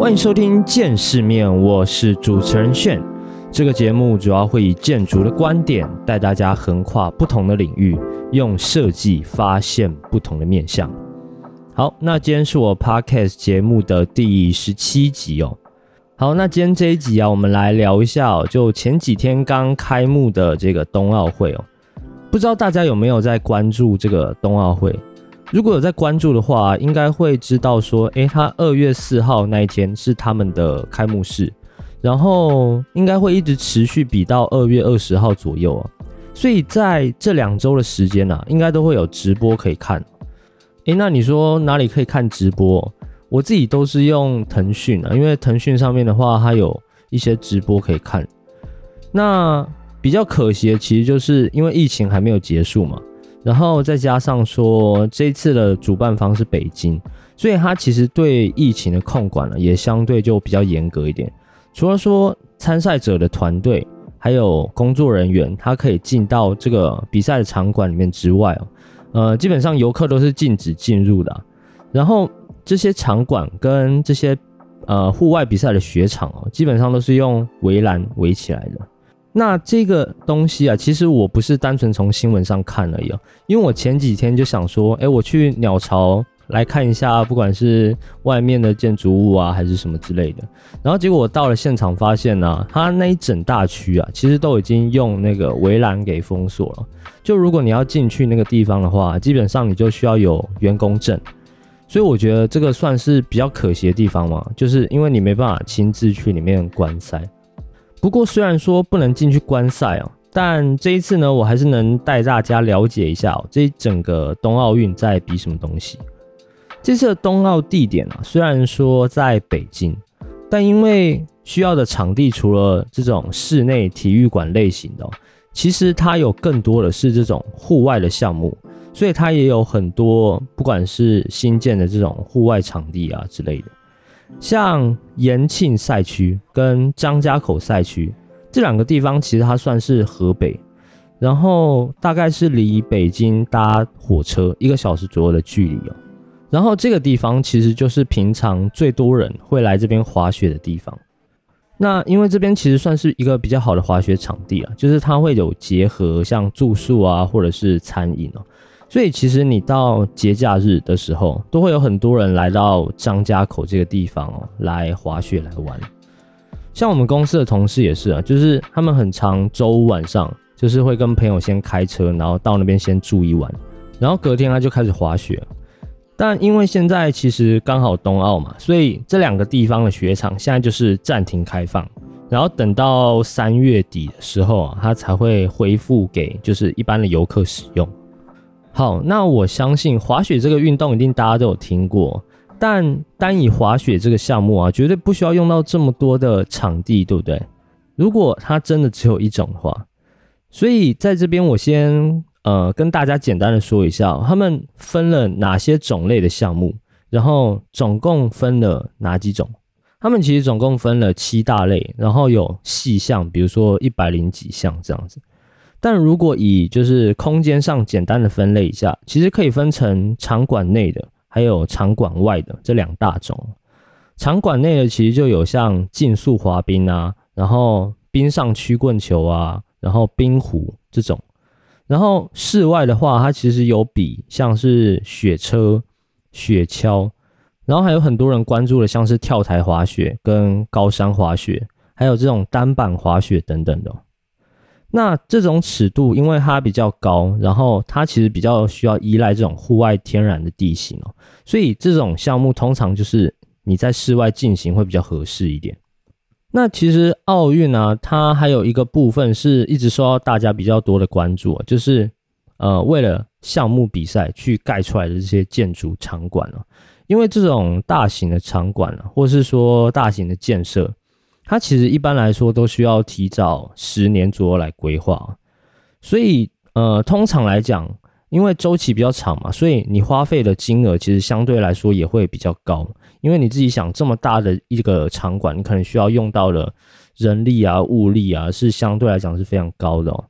欢迎收听见世面，我是主持人炫。这个节目主要会以建筑的观点带大家横跨不同的领域，用设计发现不同的面向。好，那今天是我 podcast 节目的第十七集哦。好，那今天这一集啊，我们来聊一下哦，就前几天刚开幕的这个冬奥会哦，不知道大家有没有在关注这个冬奥会？如果有在关注的话，应该会知道说，诶，他二月四号那一天是他们的开幕式，然后应该会一直持续比到二月二十号左右啊。所以在这两周的时间呢，应该都会有直播可以看。诶，那你说哪里可以看直播？我自己都是用腾讯啊，因为腾讯上面的话，它有一些直播可以看。那比较可惜的，其实就是因为疫情还没有结束嘛。然后再加上说，这次的主办方是北京，所以他其实对疫情的控管呢，也相对就比较严格一点。除了说参赛者的团队还有工作人员，他可以进到这个比赛的场馆里面之外哦，呃，基本上游客都是禁止进入的。然后这些场馆跟这些呃户外比赛的雪场哦，基本上都是用围栏围起来的。那这个东西啊，其实我不是单纯从新闻上看而已哦，因为我前几天就想说，哎，我去鸟巢来看一下，不管是外面的建筑物啊，还是什么之类的。然后结果我到了现场，发现呢，它那一整大区啊，其实都已经用那个围栏给封锁了。就如果你要进去那个地方的话，基本上你就需要有员工证。所以我觉得这个算是比较可惜的地方嘛，就是因为你没办法亲自去里面观赛。不过虽然说不能进去观赛哦，但这一次呢，我还是能带大家了解一下哦，这整个冬奥运在比什么东西。这次的冬奥地点啊，虽然说在北京，但因为需要的场地除了这种室内体育馆类型的，其实它有更多的是这种户外的项目，所以它也有很多不管是新建的这种户外场地啊之类的。像延庆赛区跟张家口赛区这两个地方，其实它算是河北，然后大概是离北京搭火车一个小时左右的距离哦。然后这个地方其实就是平常最多人会来这边滑雪的地方。那因为这边其实算是一个比较好的滑雪场地啊，就是它会有结合像住宿啊或者是餐饮哦。所以其实你到节假日的时候，都会有很多人来到张家口这个地方哦，来滑雪来玩。像我们公司的同事也是啊，就是他们很常周五晚上，就是会跟朋友先开车，然后到那边先住一晚，然后隔天他就开始滑雪。但因为现在其实刚好冬奥嘛，所以这两个地方的雪场现在就是暂停开放，然后等到三月底的时候啊，它才会恢复给就是一般的游客使用。好，那我相信滑雪这个运动一定大家都有听过，但单以滑雪这个项目啊，绝对不需要用到这么多的场地，对不对？如果它真的只有一种的话，所以在这边我先呃跟大家简单的说一下，他们分了哪些种类的项目，然后总共分了哪几种？他们其实总共分了七大类，然后有细项，比如说一百零几项这样子。但如果以就是空间上简单的分类一下，其实可以分成场馆内的，还有场馆外的这两大种。场馆内的其实就有像竞速滑冰啊，然后冰上曲棍球啊，然后冰壶这种。然后室外的话，它其实有比像是雪车、雪橇，然后还有很多人关注的像是跳台滑雪跟高山滑雪，还有这种单板滑雪等等的。那这种尺度，因为它比较高，然后它其实比较需要依赖这种户外天然的地形哦，所以这种项目通常就是你在室外进行会比较合适一点。那其实奥运呢，它还有一个部分是一直受到大家比较多的关注，就是呃为了项目比赛去盖出来的这些建筑场馆了，因为这种大型的场馆啊，或是说大型的建设。它其实一般来说都需要提早十年左右来规划，所以呃，通常来讲，因为周期比较长嘛，所以你花费的金额其实相对来说也会比较高。因为你自己想这么大的一个场馆，你可能需要用到的人力啊、物力啊，是相对来讲是非常高的。哦。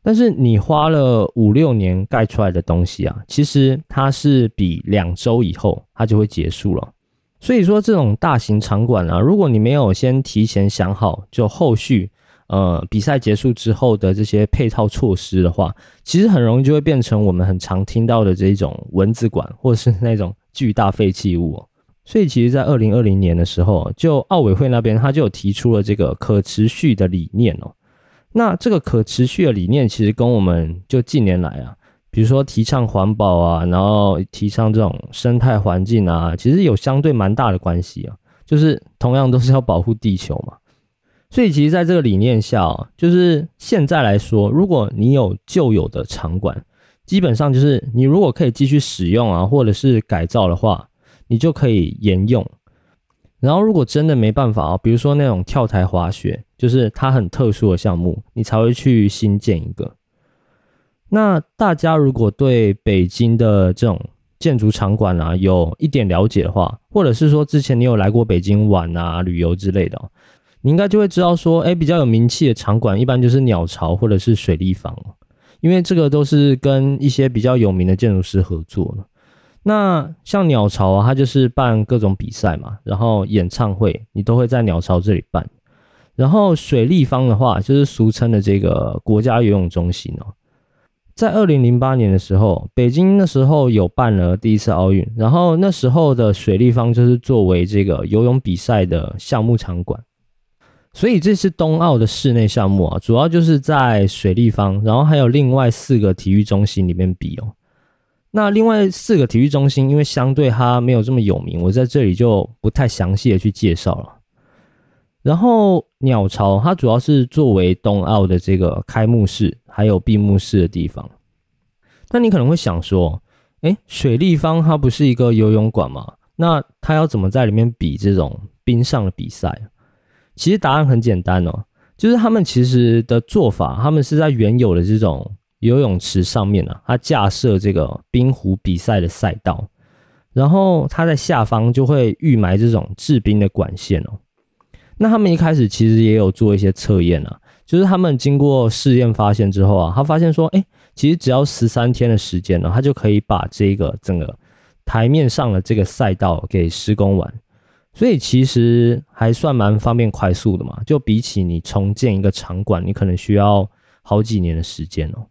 但是你花了五六年盖出来的东西啊，其实它是比两周以后它就会结束了。所以说，这种大型场馆啊，如果你没有先提前想好，就后续呃比赛结束之后的这些配套措施的话，其实很容易就会变成我们很常听到的这种蚊子馆，或者是那种巨大废弃物。所以，其实，在二零二零年的时候，就奥委会那边他就提出了这个可持续的理念哦。那这个可持续的理念，其实跟我们就近年来啊。比如说提倡环保啊，然后提倡这种生态环境啊，其实有相对蛮大的关系啊。就是同样都是要保护地球嘛，所以其实在这个理念下，就是现在来说，如果你有旧有的场馆，基本上就是你如果可以继续使用啊，或者是改造的话，你就可以沿用。然后如果真的没办法啊，比如说那种跳台滑雪，就是它很特殊的项目，你才会去新建一个。那大家如果对北京的这种建筑场馆啊有一点了解的话，或者是说之前你有来过北京玩啊旅游之类的，你应该就会知道说，哎，比较有名气的场馆一般就是鸟巢或者是水立方，因为这个都是跟一些比较有名的建筑师合作的。那像鸟巢啊，它就是办各种比赛嘛，然后演唱会你都会在鸟巢这里办。然后水立方的话，就是俗称的这个国家游泳中心哦。在二零零八年的时候，北京那时候有办了第一次奥运，然后那时候的水立方就是作为这个游泳比赛的项目场馆，所以这次冬奥的室内项目啊，主要就是在水立方，然后还有另外四个体育中心里面比哦。那另外四个体育中心，因为相对它没有这么有名，我在这里就不太详细的去介绍了。然后鸟巢它主要是作为冬奥的这个开幕式还有闭幕式的地方。那你可能会想说，哎，水立方它不是一个游泳馆吗？那它要怎么在里面比这种冰上的比赛？其实答案很简单哦，就是他们其实的做法，他们是在原有的这种游泳池上面呢，它架设这个冰壶比赛的赛道，然后它在下方就会预埋这种制冰的管线哦。那他们一开始其实也有做一些测验啊，就是他们经过试验发现之后啊，他发现说，哎，其实只要十三天的时间呢，他就可以把这个整个台面上的这个赛道给施工完，所以其实还算蛮方便快速的嘛。就比起你重建一个场馆，你可能需要好几年的时间哦。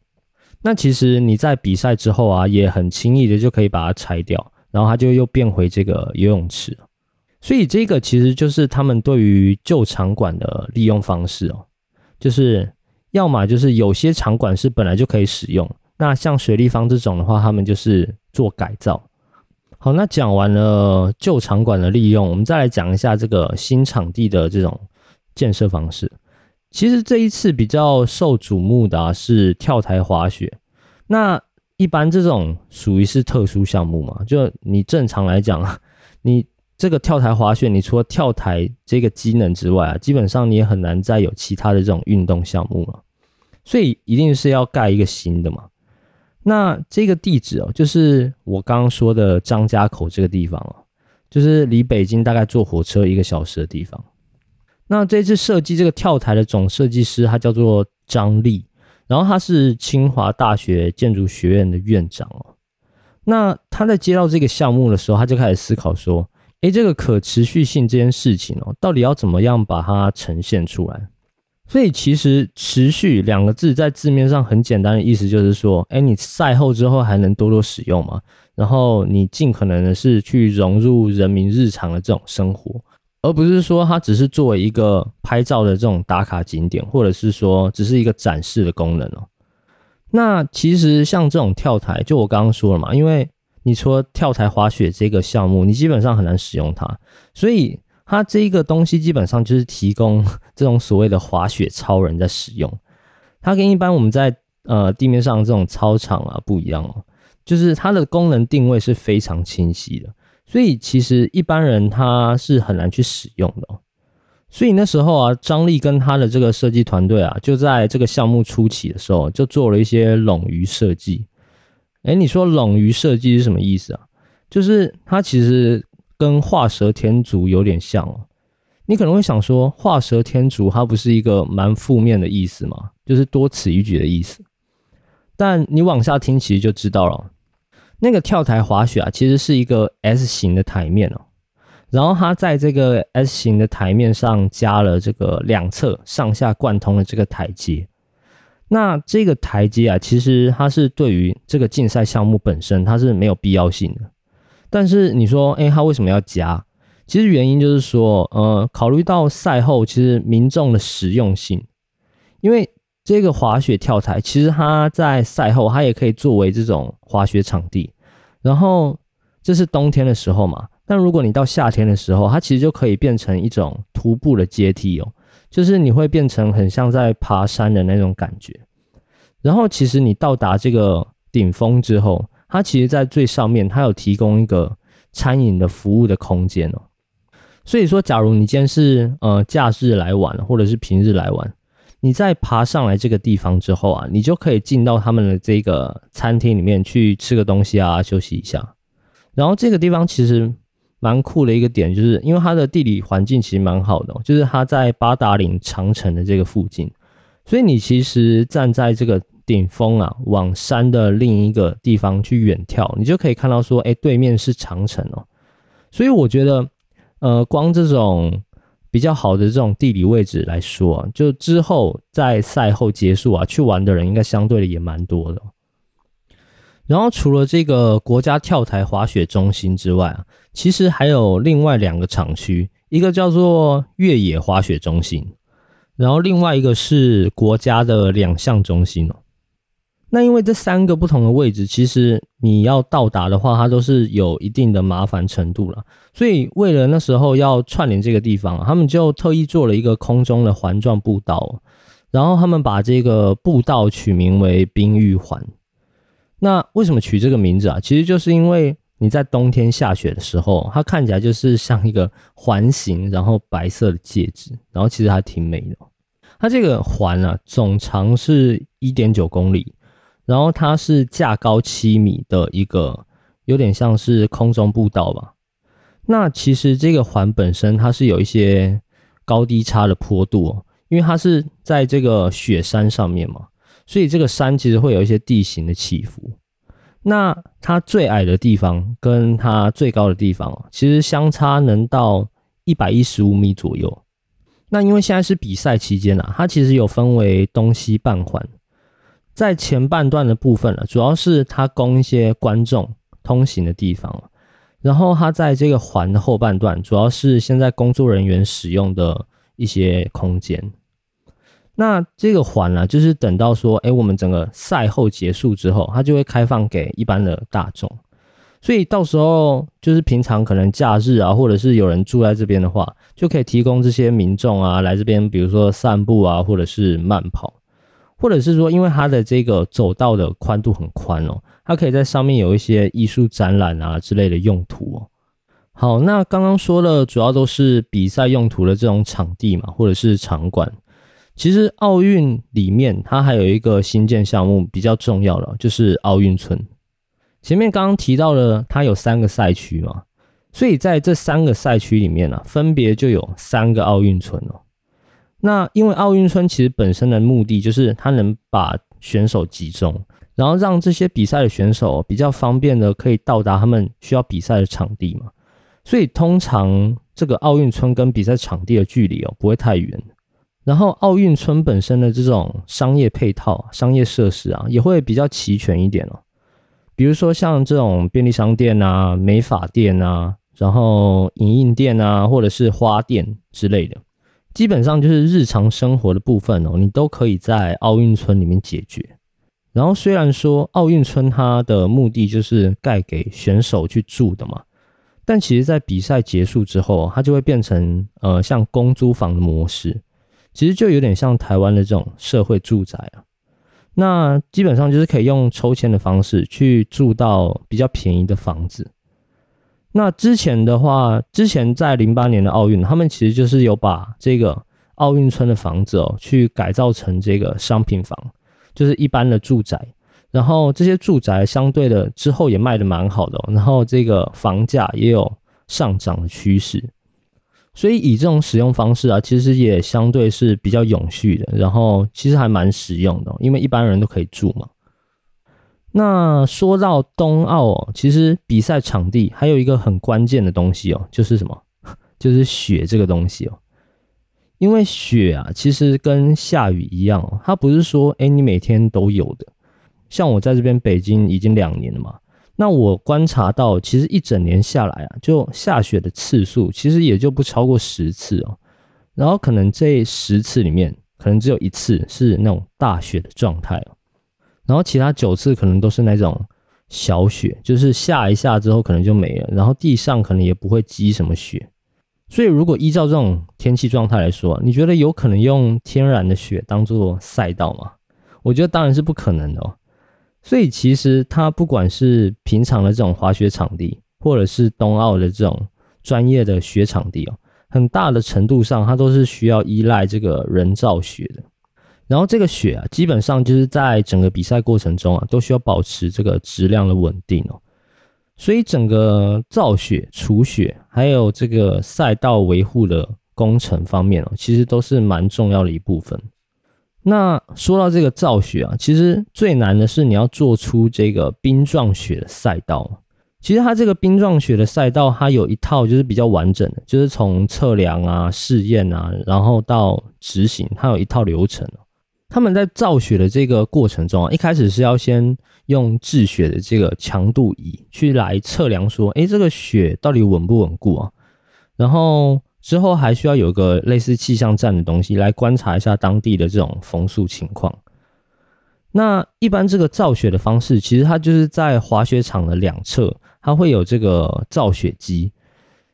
那其实你在比赛之后啊，也很轻易的就可以把它拆掉，然后它就又变回这个游泳池。所以这个其实就是他们对于旧场馆的利用方式哦，就是要么就是有些场馆是本来就可以使用，那像水立方这种的话，他们就是做改造。好，那讲完了旧场馆的利用，我们再来讲一下这个新场地的这种建设方式。其实这一次比较受瞩目的是跳台滑雪，那一般这种属于是特殊项目嘛？就你正常来讲，你。这个跳台滑雪，你除了跳台这个机能之外啊，基本上你也很难再有其他的这种运动项目了，所以一定是要盖一个新的嘛。那这个地址哦，就是我刚刚说的张家口这个地方哦，就是离北京大概坐火车一个小时的地方。那这次设计这个跳台的总设计师，他叫做张力，然后他是清华大学建筑学院的院长哦。那他在接到这个项目的时候，他就开始思考说。诶，这个可持续性这件事情哦，到底要怎么样把它呈现出来？所以其实“持续”两个字在字面上很简单的意思就是说，诶，你赛后之后还能多多使用嘛？然后你尽可能的是去融入人民日常的这种生活，而不是说它只是作为一个拍照的这种打卡景点，或者是说只是一个展示的功能哦。那其实像这种跳台，就我刚刚说了嘛，因为你除了跳台滑雪这个项目，你基本上很难使用它，所以它这一个东西基本上就是提供 这种所谓的滑雪超人在使用。它跟一般我们在呃地面上这种操场啊不一样哦，就是它的功能定位是非常清晰的，所以其实一般人他是很难去使用的。所以那时候啊，张力跟他的这个设计团队啊，就在这个项目初期的时候，就做了一些冗余设计。哎，你说冗余设计是什么意思啊？就是它其实跟画蛇添足有点像哦。你可能会想说，画蛇添足它不是一个蛮负面的意思吗？就是多此一举的意思。但你往下听，其实就知道了。那个跳台滑雪啊，其实是一个 S 型的台面哦。然后它在这个 S 型的台面上加了这个两侧上下贯通的这个台阶。那这个台阶啊，其实它是对于这个竞赛项目本身它是没有必要性的。但是你说，哎，它为什么要加？其实原因就是说，呃，考虑到赛后其实民众的实用性，因为这个滑雪跳台其实它在赛后它也可以作为这种滑雪场地。然后这是冬天的时候嘛，但如果你到夏天的时候，它其实就可以变成一种徒步的阶梯哦。就是你会变成很像在爬山的那种感觉，然后其实你到达这个顶峰之后，它其实在最上面，它有提供一个餐饮的服务的空间哦。所以说，假如你今天是呃假日来玩，或者是平日来玩，你在爬上来这个地方之后啊，你就可以进到他们的这个餐厅里面去吃个东西啊，休息一下。然后这个地方其实。蛮酷的一个点，就是因为它的地理环境其实蛮好的，就是它在八达岭长城的这个附近，所以你其实站在这个顶峰啊，往山的另一个地方去远眺，你就可以看到说，哎，对面是长城哦。所以我觉得，呃，光这种比较好的这种地理位置来说，就之后在赛后结束啊，去玩的人应该相对的也蛮多的。然后除了这个国家跳台滑雪中心之外啊，其实还有另外两个厂区，一个叫做越野滑雪中心，然后另外一个是国家的两项中心哦。那因为这三个不同的位置，其实你要到达的话，它都是有一定的麻烦程度了。所以为了那时候要串联这个地方，他们就特意做了一个空中的环状步道，然后他们把这个步道取名为冰玉环。那为什么取这个名字啊？其实就是因为你在冬天下雪的时候，它看起来就是像一个环形，然后白色的戒指，然后其实还挺美的。它这个环啊，总长是一点九公里，然后它是架高七米的一个，有点像是空中步道吧。那其实这个环本身它是有一些高低差的坡度，因为它是在这个雪山上面嘛。所以这个山其实会有一些地形的起伏，那它最矮的地方跟它最高的地方，其实相差能到一百一十五米左右。那因为现在是比赛期间啊，它其实有分为东西半环，在前半段的部分了，主要是它供一些观众通行的地方，然后它在这个环的后半段，主要是现在工作人员使用的一些空间。那这个环呢，就是等到说，哎，我们整个赛后结束之后，它就会开放给一般的大众。所以到时候就是平常可能假日啊，或者是有人住在这边的话，就可以提供这些民众啊来这边，比如说散步啊，或者是慢跑，或者是说，因为它的这个走道的宽度很宽哦，它可以在上面有一些艺术展览啊之类的用途哦。好，那刚刚说的，主要都是比赛用途的这种场地嘛，或者是场馆。其实奥运里面，它还有一个新建项目比较重要的，就是奥运村。前面刚刚提到了，它有三个赛区嘛，所以在这三个赛区里面呢，分别就有三个奥运村哦。那因为奥运村其实本身的目的就是它能把选手集中，然后让这些比赛的选手比较方便的可以到达他们需要比赛的场地嘛。所以通常这个奥运村跟比赛场地的距离哦，不会太远。然后奥运村本身的这种商业配套、商业设施啊，也会比较齐全一点哦。比如说像这种便利商店啊、美发店啊，然后影印店啊，或者是花店之类的，基本上就是日常生活的部分哦，你都可以在奥运村里面解决。然后虽然说奥运村它的目的就是盖给选手去住的嘛，但其实在比赛结束之后，它就会变成呃像公租房的模式。其实就有点像台湾的这种社会住宅啊，那基本上就是可以用抽签的方式去住到比较便宜的房子。那之前的话，之前在零八年的奥运，他们其实就是有把这个奥运村的房子哦，去改造成这个商品房，就是一般的住宅。然后这些住宅相对的之后也卖的蛮好的，然后这个房价也有上涨的趋势。所以以这种使用方式啊，其实也相对是比较永续的，然后其实还蛮实用的，因为一般人都可以住嘛。那说到冬奥哦，其实比赛场地还有一个很关键的东西哦，就是什么 就是雪这个东西哦。因为雪啊，其实跟下雨一样，它不是说哎你每天都有的。像我在这边北京已经两年了嘛，那我观察到，其实一整年下来啊，就下雪的次数其实也就不超过十次哦。然后可能这十次里面，可能只有一次是那种大雪的状态哦。然后其他九次可能都是那种小雪，就是下一下之后可能就没了，然后地上可能也不会积什么雪。所以如果依照这种天气状态来说，你觉得有可能用天然的雪当做赛道吗？我觉得当然是不可能的哦。所以其实它不管是平常的这种滑雪场地，或者是冬奥的这种专业的雪场地哦，很大的程度上它都是需要依赖这个人造雪的。然后这个雪啊，基本上就是在整个比赛过程中啊，都需要保持这个质量的稳定哦。所以整个造雪、除雪，还有这个赛道维护的工程方面哦，其实都是蛮重要的一部分。那说到这个造雪啊，其实最难的是你要做出这个冰状雪的赛道。其实它这个冰状雪的赛道，它有一套就是比较完整的，就是从测量啊、试验啊，然后到执行，它有一套流程。他们在造雪的这个过程中啊，一开始是要先用制雪的这个强度仪去来测量，说，哎，这个雪到底稳不稳固啊？然后之后还需要有个类似气象站的东西来观察一下当地的这种风速情况。那一般这个造雪的方式，其实它就是在滑雪场的两侧，它会有这个造雪机。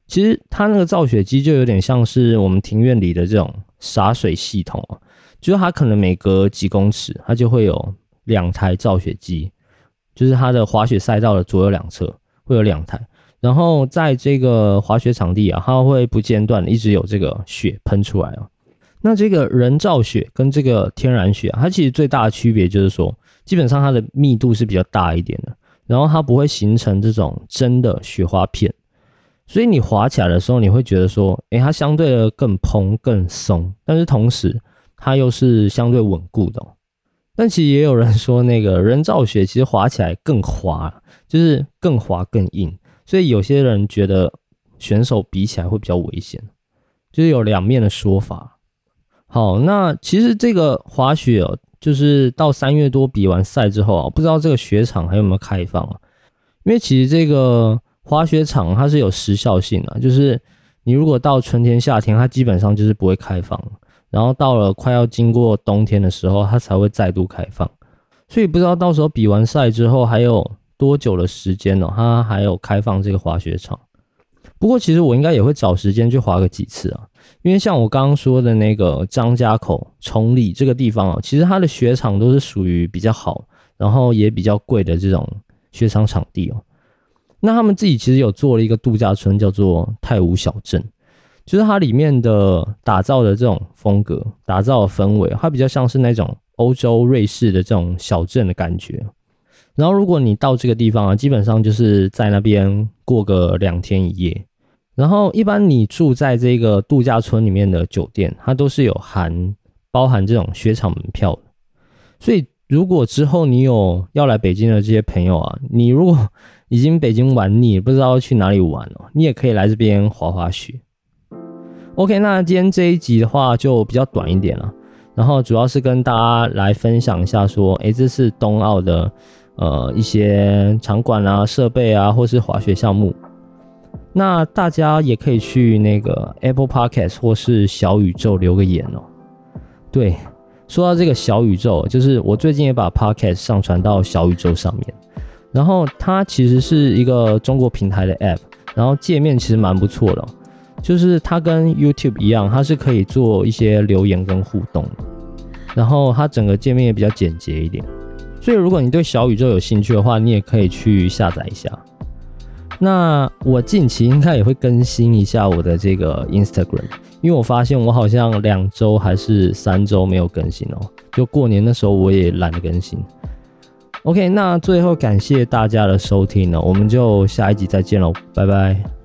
其实它那个造雪机就有点像是我们庭院里的这种洒水系统啊。就是它可能每隔几公尺，它就会有两台造雪机，就是它的滑雪赛道的左右两侧会有两台，然后在这个滑雪场地啊，它会不间断的一直有这个雪喷出来啊。那这个人造雪跟这个天然雪啊，它其实最大的区别就是说，基本上它的密度是比较大一点的，然后它不会形成这种真的雪花片，所以你滑起来的时候，你会觉得说，诶，它相对的更蓬更松，但是同时。它又是相对稳固的，但其实也有人说，那个人造雪其实滑起来更滑，就是更滑更硬，所以有些人觉得选手比起来会比较危险，就是有两面的说法。好，那其实这个滑雪哦，就是到三月多比完赛之后啊，不知道这个雪场还有没有开放啊？因为其实这个滑雪场它是有时效性的，就是你如果到春天、夏天，它基本上就是不会开放。然后到了快要经过冬天的时候，它才会再度开放，所以不知道到时候比完赛之后还有多久的时间呢？它还有开放这个滑雪场。不过其实我应该也会找时间去滑个几次啊，因为像我刚刚说的那个张家口崇礼这个地方啊，其实它的雪场都是属于比较好，然后也比较贵的这种雪场场地哦。那他们自己其实有做了一个度假村，叫做泰武小镇。就是它里面的打造的这种风格，打造的氛围，它比较像是那种欧洲瑞士的这种小镇的感觉。然后如果你到这个地方啊，基本上就是在那边过个两天一夜。然后一般你住在这个度假村里面的酒店，它都是有含包含这种雪场门票的。所以如果之后你有要来北京的这些朋友啊，你如果已经北京玩腻，不知道去哪里玩了，你也可以来这边滑滑雪。OK，那今天这一集的话就比较短一点了，然后主要是跟大家来分享一下，说，诶，这是冬奥的呃一些场馆啊、设备啊，或是滑雪项目，那大家也可以去那个 Apple Podcast 或是小宇宙留个言哦。对，说到这个小宇宙，就是我最近也把 Podcast 上传到小宇宙上面，然后它其实是一个中国平台的 App，然后界面其实蛮不错的。就是它跟 YouTube 一样，它是可以做一些留言跟互动，然后它整个界面也比较简洁一点。所以如果你对小宇宙有兴趣的话，你也可以去下载一下。那我近期应该也会更新一下我的这个 Instagram，因为我发现我好像两周还是三周没有更新哦。就过年的时候我也懒得更新。OK，那最后感谢大家的收听呢，我们就下一集再见喽，拜拜。